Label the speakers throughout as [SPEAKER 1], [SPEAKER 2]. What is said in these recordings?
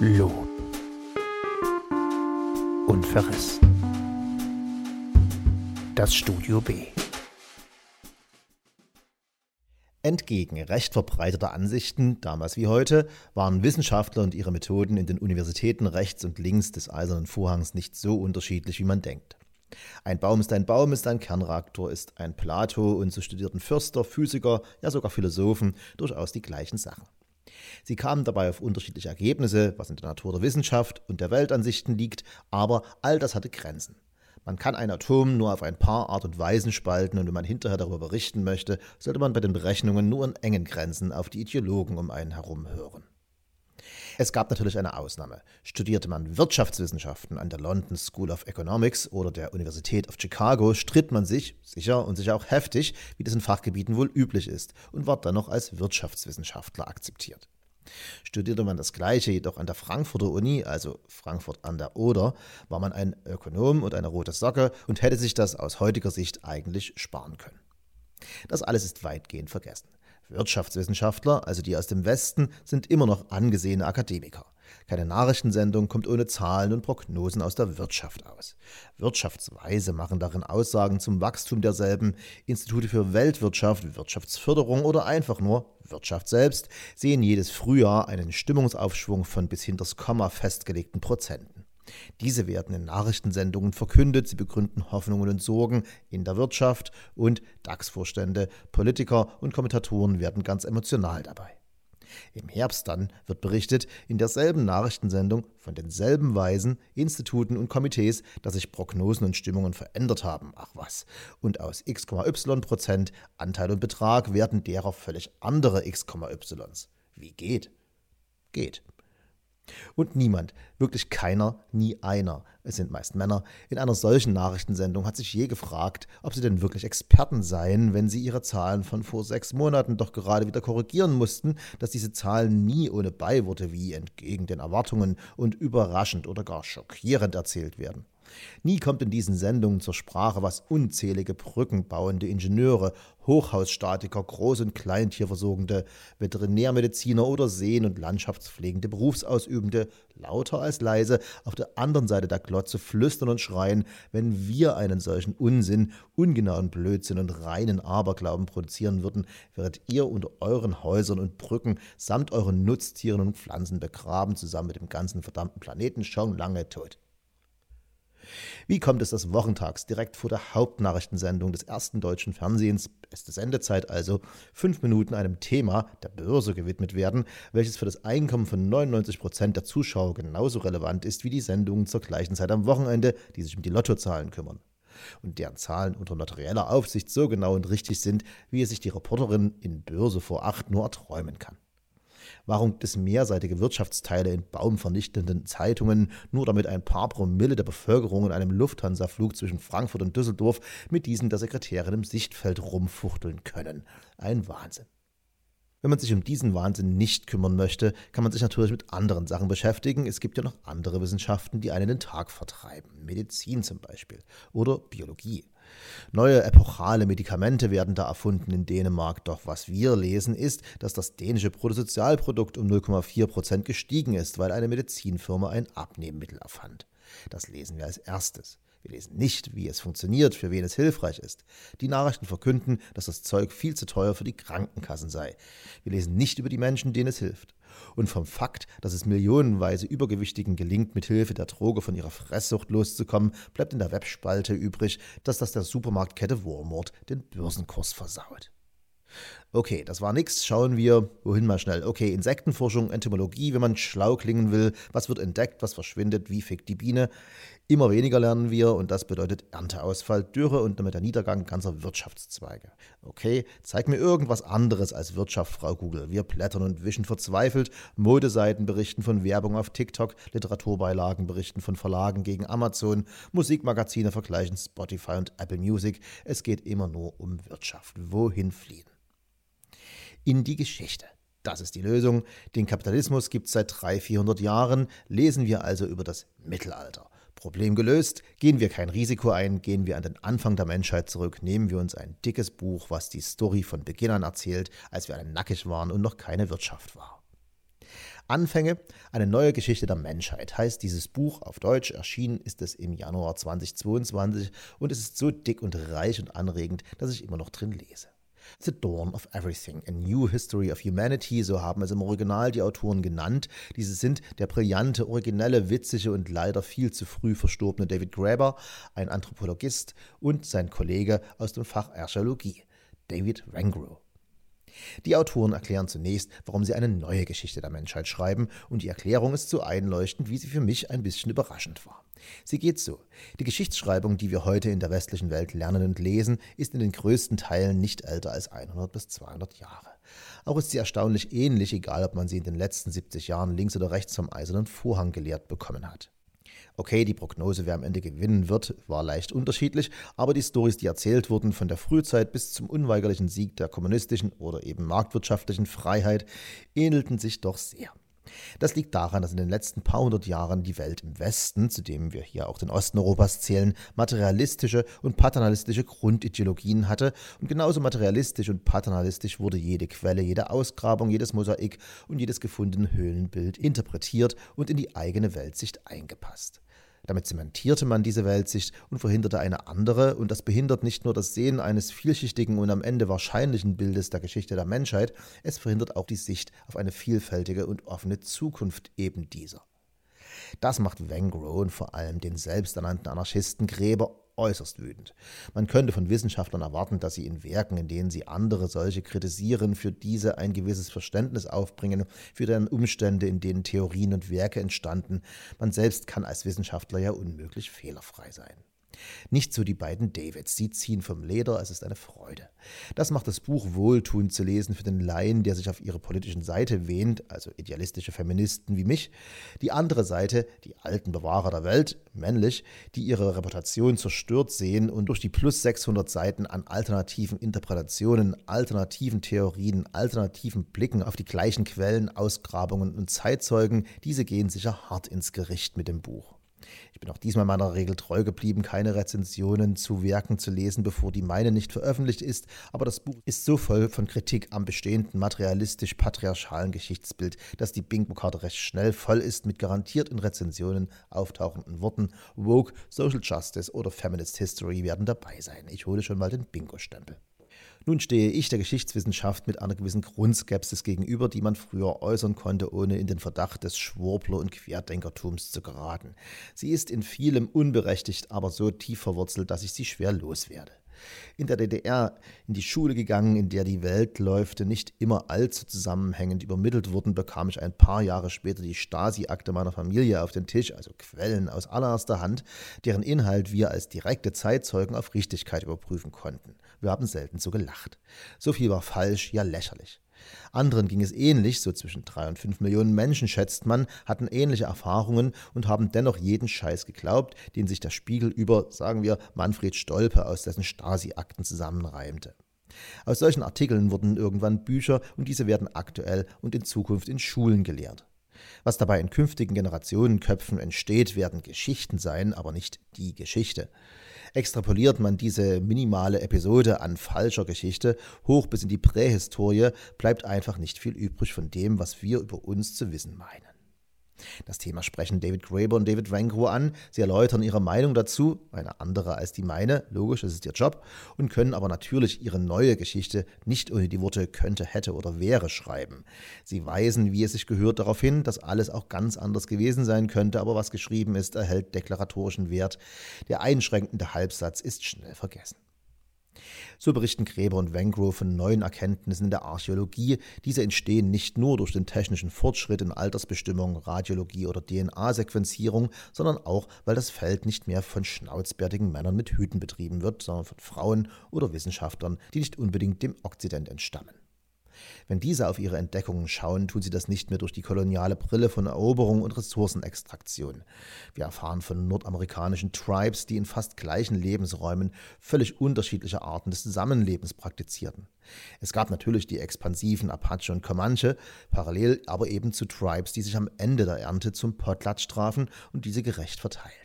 [SPEAKER 1] Lohn und Verriss. Das Studio B. Entgegen recht verbreiteter Ansichten, damals wie heute, waren Wissenschaftler und ihre Methoden in den Universitäten rechts und links des Eisernen Vorhangs nicht so unterschiedlich, wie man denkt. Ein Baum ist ein Baum, ist ein Kernreaktor, ist ein Plato und so studierten Fürster, Physiker, ja sogar Philosophen durchaus die gleichen Sachen. Sie kamen dabei auf unterschiedliche Ergebnisse, was in der Natur der Wissenschaft und der Weltansichten liegt, aber all das hatte Grenzen. Man kann ein Atom nur auf ein paar Art und Weisen spalten und wenn man hinterher darüber berichten möchte, sollte man bei den Berechnungen nur in engen Grenzen auf die Ideologen um einen herum hören. Es gab natürlich eine Ausnahme. Studierte man Wirtschaftswissenschaften an der London School of Economics oder der Universität of Chicago, stritt man sich, sicher und sicher auch heftig, wie das in Fachgebieten wohl üblich ist, und war dann noch als Wirtschaftswissenschaftler akzeptiert. Studierte man das Gleiche jedoch an der Frankfurter Uni, also Frankfurt an der Oder, war man ein Ökonom und eine rote Socke und hätte sich das aus heutiger Sicht eigentlich sparen können. Das alles ist weitgehend vergessen. Wirtschaftswissenschaftler, also die aus dem Westen, sind immer noch angesehene Akademiker. Keine Nachrichtensendung kommt ohne Zahlen und Prognosen aus der Wirtschaft aus. Wirtschaftsweise machen darin Aussagen zum Wachstum derselben. Institute für Weltwirtschaft, Wirtschaftsförderung oder einfach nur Wirtschaft selbst sehen jedes Frühjahr einen Stimmungsaufschwung von bis hinters Komma festgelegten Prozenten. Diese werden in Nachrichtensendungen verkündet, sie begründen Hoffnungen und Sorgen in der Wirtschaft und DAX-Vorstände, Politiker und Kommentatoren werden ganz emotional dabei. Im Herbst dann wird berichtet in derselben Nachrichtensendung von denselben Weisen, Instituten und Komitees, dass sich Prognosen und Stimmungen verändert haben. Ach was. Und aus x,y Prozent Anteil und Betrag werden derer völlig andere x,ys. Wie geht? Geht. Und niemand, wirklich keiner, nie einer, es sind meist Männer, in einer solchen Nachrichtensendung hat sich je gefragt, ob sie denn wirklich Experten seien, wenn sie ihre Zahlen von vor sechs Monaten doch gerade wieder korrigieren mussten, dass diese Zahlen nie ohne Beiworte wie entgegen den Erwartungen und überraschend oder gar schockierend erzählt werden. Nie kommt in diesen Sendungen zur Sprache, was unzählige brückenbauende Ingenieure, Hochhausstatiker, Groß- und Kleintierversorgende, Veterinärmediziner oder Seen- und Landschaftspflegende Berufsausübende lauter als leise auf der anderen Seite der Glotze flüstern und schreien, wenn wir einen solchen Unsinn, ungenauen Blödsinn und reinen Aberglauben produzieren würden, wäret ihr unter euren Häusern und Brücken samt euren Nutztieren und Pflanzen begraben, zusammen mit dem ganzen verdammten Planeten schon lange tot. Wie kommt es, dass wochentags direkt vor der Hauptnachrichtensendung des ersten deutschen Fernsehens, beste Sendezeit also, fünf Minuten einem Thema, der Börse, gewidmet werden, welches für das Einkommen von 99 Prozent der Zuschauer genauso relevant ist wie die Sendungen zur gleichen Zeit am Wochenende, die sich um die Lottozahlen kümmern? und deren Zahlen unter notarieller Aufsicht so genau und richtig sind, wie es sich die Reporterin in Börse vor acht nur erträumen kann. Warum gibt es mehrseitige Wirtschaftsteile in baumvernichtenden Zeitungen, nur damit ein paar Promille der Bevölkerung in einem Lufthansa-Flug zwischen Frankfurt und Düsseldorf mit diesen der Sekretärin im Sichtfeld rumfuchteln können? Ein Wahnsinn. Wenn man sich um diesen Wahnsinn nicht kümmern möchte, kann man sich natürlich mit anderen Sachen beschäftigen. Es gibt ja noch andere Wissenschaften, die einen den Tag vertreiben. Medizin zum Beispiel oder Biologie. Neue epochale Medikamente werden da erfunden in Dänemark, doch was wir lesen ist, dass das dänische Bruttosozialprodukt um 0,4 Prozent gestiegen ist, weil eine Medizinfirma ein Abnehmmittel erfand. Das lesen wir als erstes. Wir lesen nicht, wie es funktioniert, für wen es hilfreich ist. Die Nachrichten verkünden, dass das Zeug viel zu teuer für die Krankenkassen sei. Wir lesen nicht über die Menschen, denen es hilft. Und vom Fakt, dass es millionenweise Übergewichtigen gelingt, mit Hilfe der Droge von ihrer Fresssucht loszukommen, bleibt in der Webspalte übrig, dass das der Supermarktkette Walmart den Börsenkurs versaut. Okay, das war nix. Schauen wir, wohin mal schnell. Okay, Insektenforschung, Entomologie, wenn man schlau klingen will. Was wird entdeckt, was verschwindet, wie fickt die Biene? Immer weniger lernen wir und das bedeutet Ernteausfall, Dürre und damit der Niedergang ganzer Wirtschaftszweige. Okay, zeig mir irgendwas anderes als Wirtschaft, Frau Google. Wir blättern und wischen verzweifelt. Modeseiten berichten von Werbung auf TikTok, Literaturbeilagen berichten von Verlagen gegen Amazon, Musikmagazine vergleichen Spotify und Apple Music. Es geht immer nur um Wirtschaft. Wohin fliehen? In die Geschichte. Das ist die Lösung. Den Kapitalismus gibt es seit 300, 400 Jahren. Lesen wir also über das Mittelalter. Problem gelöst. Gehen wir kein Risiko ein, gehen wir an den Anfang der Menschheit zurück, nehmen wir uns ein dickes Buch, was die Story von Beginn an erzählt, als wir alle nackig waren und noch keine Wirtschaft war. Anfänge, eine neue Geschichte der Menschheit heißt dieses Buch auf Deutsch. Erschienen ist es im Januar 2022 und es ist so dick und reich und anregend, dass ich immer noch drin lese. The Dawn of Everything, A New History of Humanity, so haben es im Original die Autoren genannt. Diese sind der brillante, originelle, witzige und leider viel zu früh verstorbene David Graeber, ein Anthropologist, und sein Kollege aus dem Fach Archäologie, David Wengrow. Die Autoren erklären zunächst, warum sie eine neue Geschichte der Menschheit schreiben, und die Erklärung ist so einleuchtend, wie sie für mich ein bisschen überraschend war. Sie geht so. Die Geschichtsschreibung, die wir heute in der westlichen Welt lernen und lesen, ist in den größten Teilen nicht älter als 100 bis 200 Jahre. Auch ist sie erstaunlich ähnlich, egal ob man sie in den letzten 70 Jahren links oder rechts vom eisernen Vorhang gelehrt bekommen hat. Okay, die Prognose, wer am Ende gewinnen wird, war leicht unterschiedlich, aber die Stories, die erzählt wurden, von der Frühzeit bis zum unweigerlichen Sieg der kommunistischen oder eben marktwirtschaftlichen Freiheit, ähnelten sich doch sehr. Das liegt daran, dass in den letzten paar hundert Jahren die Welt im Westen, zu dem wir hier auch den Osten Europas zählen, materialistische und paternalistische Grundideologien hatte und genauso materialistisch und paternalistisch wurde jede Quelle, jede Ausgrabung, jedes Mosaik und jedes gefundene Höhlenbild interpretiert und in die eigene Weltsicht eingepasst. Damit zementierte man diese Weltsicht und verhinderte eine andere, und das behindert nicht nur das Sehen eines vielschichtigen und am Ende wahrscheinlichen Bildes der Geschichte der Menschheit, es verhindert auch die Sicht auf eine vielfältige und offene Zukunft eben dieser. Das macht Wengrow und vor allem den selbsternannten Anarchisten Gräber äußerst wütend. Man könnte von Wissenschaftlern erwarten, dass sie in Werken, in denen sie andere solche kritisieren, für diese ein gewisses Verständnis aufbringen, für deren Umstände, in denen Theorien und Werke entstanden. Man selbst kann als Wissenschaftler ja unmöglich fehlerfrei sein. Nicht so die beiden Davids, sie ziehen vom Leder, es ist eine Freude. Das macht das Buch wohltuend zu lesen für den Laien, der sich auf ihre politischen Seite wähnt, also idealistische Feministen wie mich. Die andere Seite, die alten Bewahrer der Welt, männlich, die ihre Reputation zerstört sehen und durch die plus 600 Seiten an alternativen Interpretationen, alternativen Theorien, alternativen Blicken auf die gleichen Quellen, Ausgrabungen und Zeitzeugen, diese gehen sicher hart ins Gericht mit dem Buch. Ich bin auch diesmal meiner Regel treu geblieben, keine Rezensionen zu Werken zu lesen, bevor die meine nicht veröffentlicht ist, aber das Buch ist so voll von Kritik am bestehenden materialistisch-patriarchalen Geschichtsbild, dass die Bingo-Karte recht schnell voll ist mit garantiert in Rezensionen auftauchenden Worten Woke, Social Justice oder Feminist History werden dabei sein. Ich hole schon mal den Bingo-Stempel. Nun stehe ich der Geschichtswissenschaft mit einer gewissen Grundskepsis gegenüber, die man früher äußern konnte, ohne in den Verdacht des Schwurbler- und Querdenkertums zu geraten. Sie ist in vielem unberechtigt, aber so tief verwurzelt, dass ich sie schwer loswerde in der DDR in die Schule gegangen, in der die Weltläufe nicht immer allzu zusammenhängend übermittelt wurden, bekam ich ein paar Jahre später die Stasi-Akte meiner Familie auf den Tisch, also Quellen aus allererster Hand, deren Inhalt wir als direkte Zeitzeugen auf Richtigkeit überprüfen konnten. Wir haben selten so gelacht. So viel war falsch, ja lächerlich. Anderen ging es ähnlich, so zwischen drei und fünf Millionen Menschen schätzt man, hatten ähnliche Erfahrungen und haben dennoch jeden Scheiß geglaubt, den sich der Spiegel über, sagen wir, Manfred Stolpe aus dessen Stasi-Akten zusammenreimte. Aus solchen Artikeln wurden irgendwann Bücher und diese werden aktuell und in Zukunft in Schulen gelehrt. Was dabei in künftigen Generationenköpfen entsteht, werden Geschichten sein, aber nicht die Geschichte. Extrapoliert man diese minimale Episode an falscher Geschichte hoch bis in die Prähistorie, bleibt einfach nicht viel übrig von dem, was wir über uns zu wissen meinen. Das Thema sprechen David Graeber und David Wanko an. Sie erläutern ihre Meinung dazu, eine andere als die meine, logisch, das ist ihr Job, und können aber natürlich ihre neue Geschichte nicht ohne die Worte könnte, hätte oder wäre schreiben. Sie weisen, wie es sich gehört, darauf hin, dass alles auch ganz anders gewesen sein könnte, aber was geschrieben ist, erhält deklaratorischen Wert. Der einschränkende Halbsatz ist schnell vergessen. So berichten Gräber und Wengrow von neuen Erkenntnissen in der Archäologie. Diese entstehen nicht nur durch den technischen Fortschritt in Altersbestimmung, Radiologie oder DNA-Sequenzierung, sondern auch, weil das Feld nicht mehr von schnauzbärtigen Männern mit Hüten betrieben wird, sondern von Frauen oder Wissenschaftlern, die nicht unbedingt dem Okzident entstammen. Wenn diese auf ihre Entdeckungen schauen, tun sie das nicht mehr durch die koloniale Brille von Eroberung und Ressourcenextraktion. Wir erfahren von nordamerikanischen Tribes, die in fast gleichen Lebensräumen völlig unterschiedliche Arten des Zusammenlebens praktizierten. Es gab natürlich die expansiven Apache und Comanche, parallel aber eben zu Tribes, die sich am Ende der Ernte zum Potlatch trafen und diese gerecht verteilten.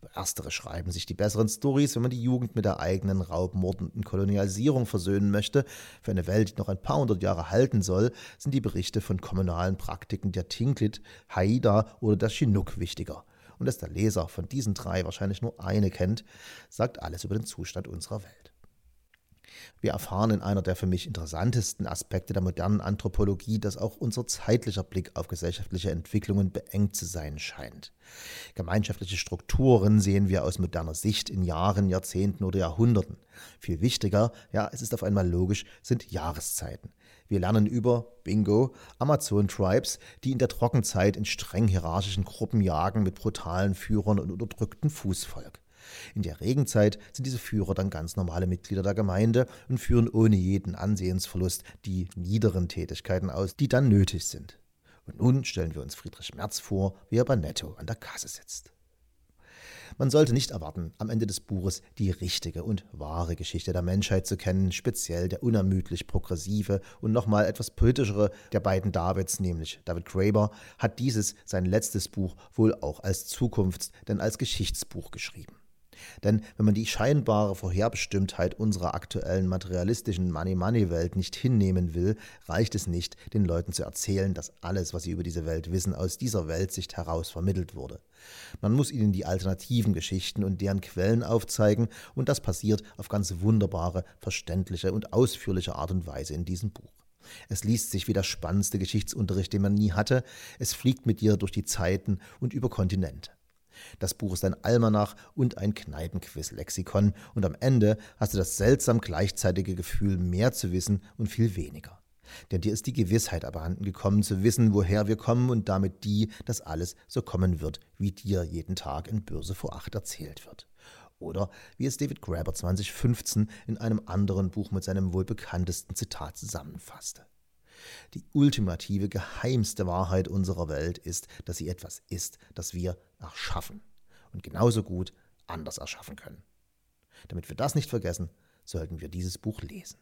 [SPEAKER 1] Über erstere schreiben sich die besseren Stories, wenn man die Jugend mit der eigenen raubmordenden Kolonialisierung versöhnen möchte. Für eine Welt, die noch ein paar hundert Jahre halten soll, sind die Berichte von kommunalen Praktiken der Tinglit, Haida oder der Chinook wichtiger. Und dass der Leser von diesen drei wahrscheinlich nur eine kennt, sagt alles über den Zustand unserer Welt. Wir erfahren in einer der für mich interessantesten Aspekte der modernen Anthropologie, dass auch unser zeitlicher Blick auf gesellschaftliche Entwicklungen beengt zu sein scheint. Gemeinschaftliche Strukturen sehen wir aus moderner Sicht in Jahren, Jahrzehnten oder Jahrhunderten. Viel wichtiger, ja, es ist auf einmal logisch, sind Jahreszeiten. Wir lernen über, bingo, Amazon-Tribes, die in der Trockenzeit in streng hierarchischen Gruppen jagen mit brutalen Führern und unterdrücktem Fußvolk. In der Regenzeit sind diese Führer dann ganz normale Mitglieder der Gemeinde und führen ohne jeden Ansehensverlust die niederen Tätigkeiten aus, die dann nötig sind. Und nun stellen wir uns Friedrich Merz vor, wie er bei Netto an der Kasse sitzt. Man sollte nicht erwarten, am Ende des Buches die richtige und wahre Geschichte der Menschheit zu kennen, speziell der unermüdlich progressive und nochmal etwas poetischere der beiden Davids, nämlich David Graeber, hat dieses, sein letztes Buch, wohl auch als Zukunfts-, denn als Geschichtsbuch geschrieben. Denn wenn man die scheinbare Vorherbestimmtheit unserer aktuellen materialistischen Money-Money-Welt nicht hinnehmen will, reicht es nicht, den Leuten zu erzählen, dass alles, was sie über diese Welt wissen, aus dieser Weltsicht heraus vermittelt wurde. Man muss ihnen die alternativen Geschichten und deren Quellen aufzeigen, und das passiert auf ganz wunderbare, verständliche und ausführliche Art und Weise in diesem Buch. Es liest sich wie der spannendste Geschichtsunterricht, den man nie hatte. Es fliegt mit dir durch die Zeiten und über Kontinente. Das Buch ist ein Almanach und ein Kneipenquiz-Lexikon und am Ende hast du das seltsam gleichzeitige Gefühl, mehr zu wissen und viel weniger. Denn dir ist die Gewissheit abhanden gekommen, zu wissen, woher wir kommen und damit die, dass alles so kommen wird, wie dir jeden Tag in Börse vor acht erzählt wird. Oder wie es David Graeber 2015 in einem anderen Buch mit seinem wohl bekanntesten Zitat zusammenfasste. Die ultimative, geheimste Wahrheit unserer Welt ist, dass sie etwas ist, das wir erschaffen und genauso gut anders erschaffen können. Damit wir das nicht vergessen, sollten wir dieses Buch lesen.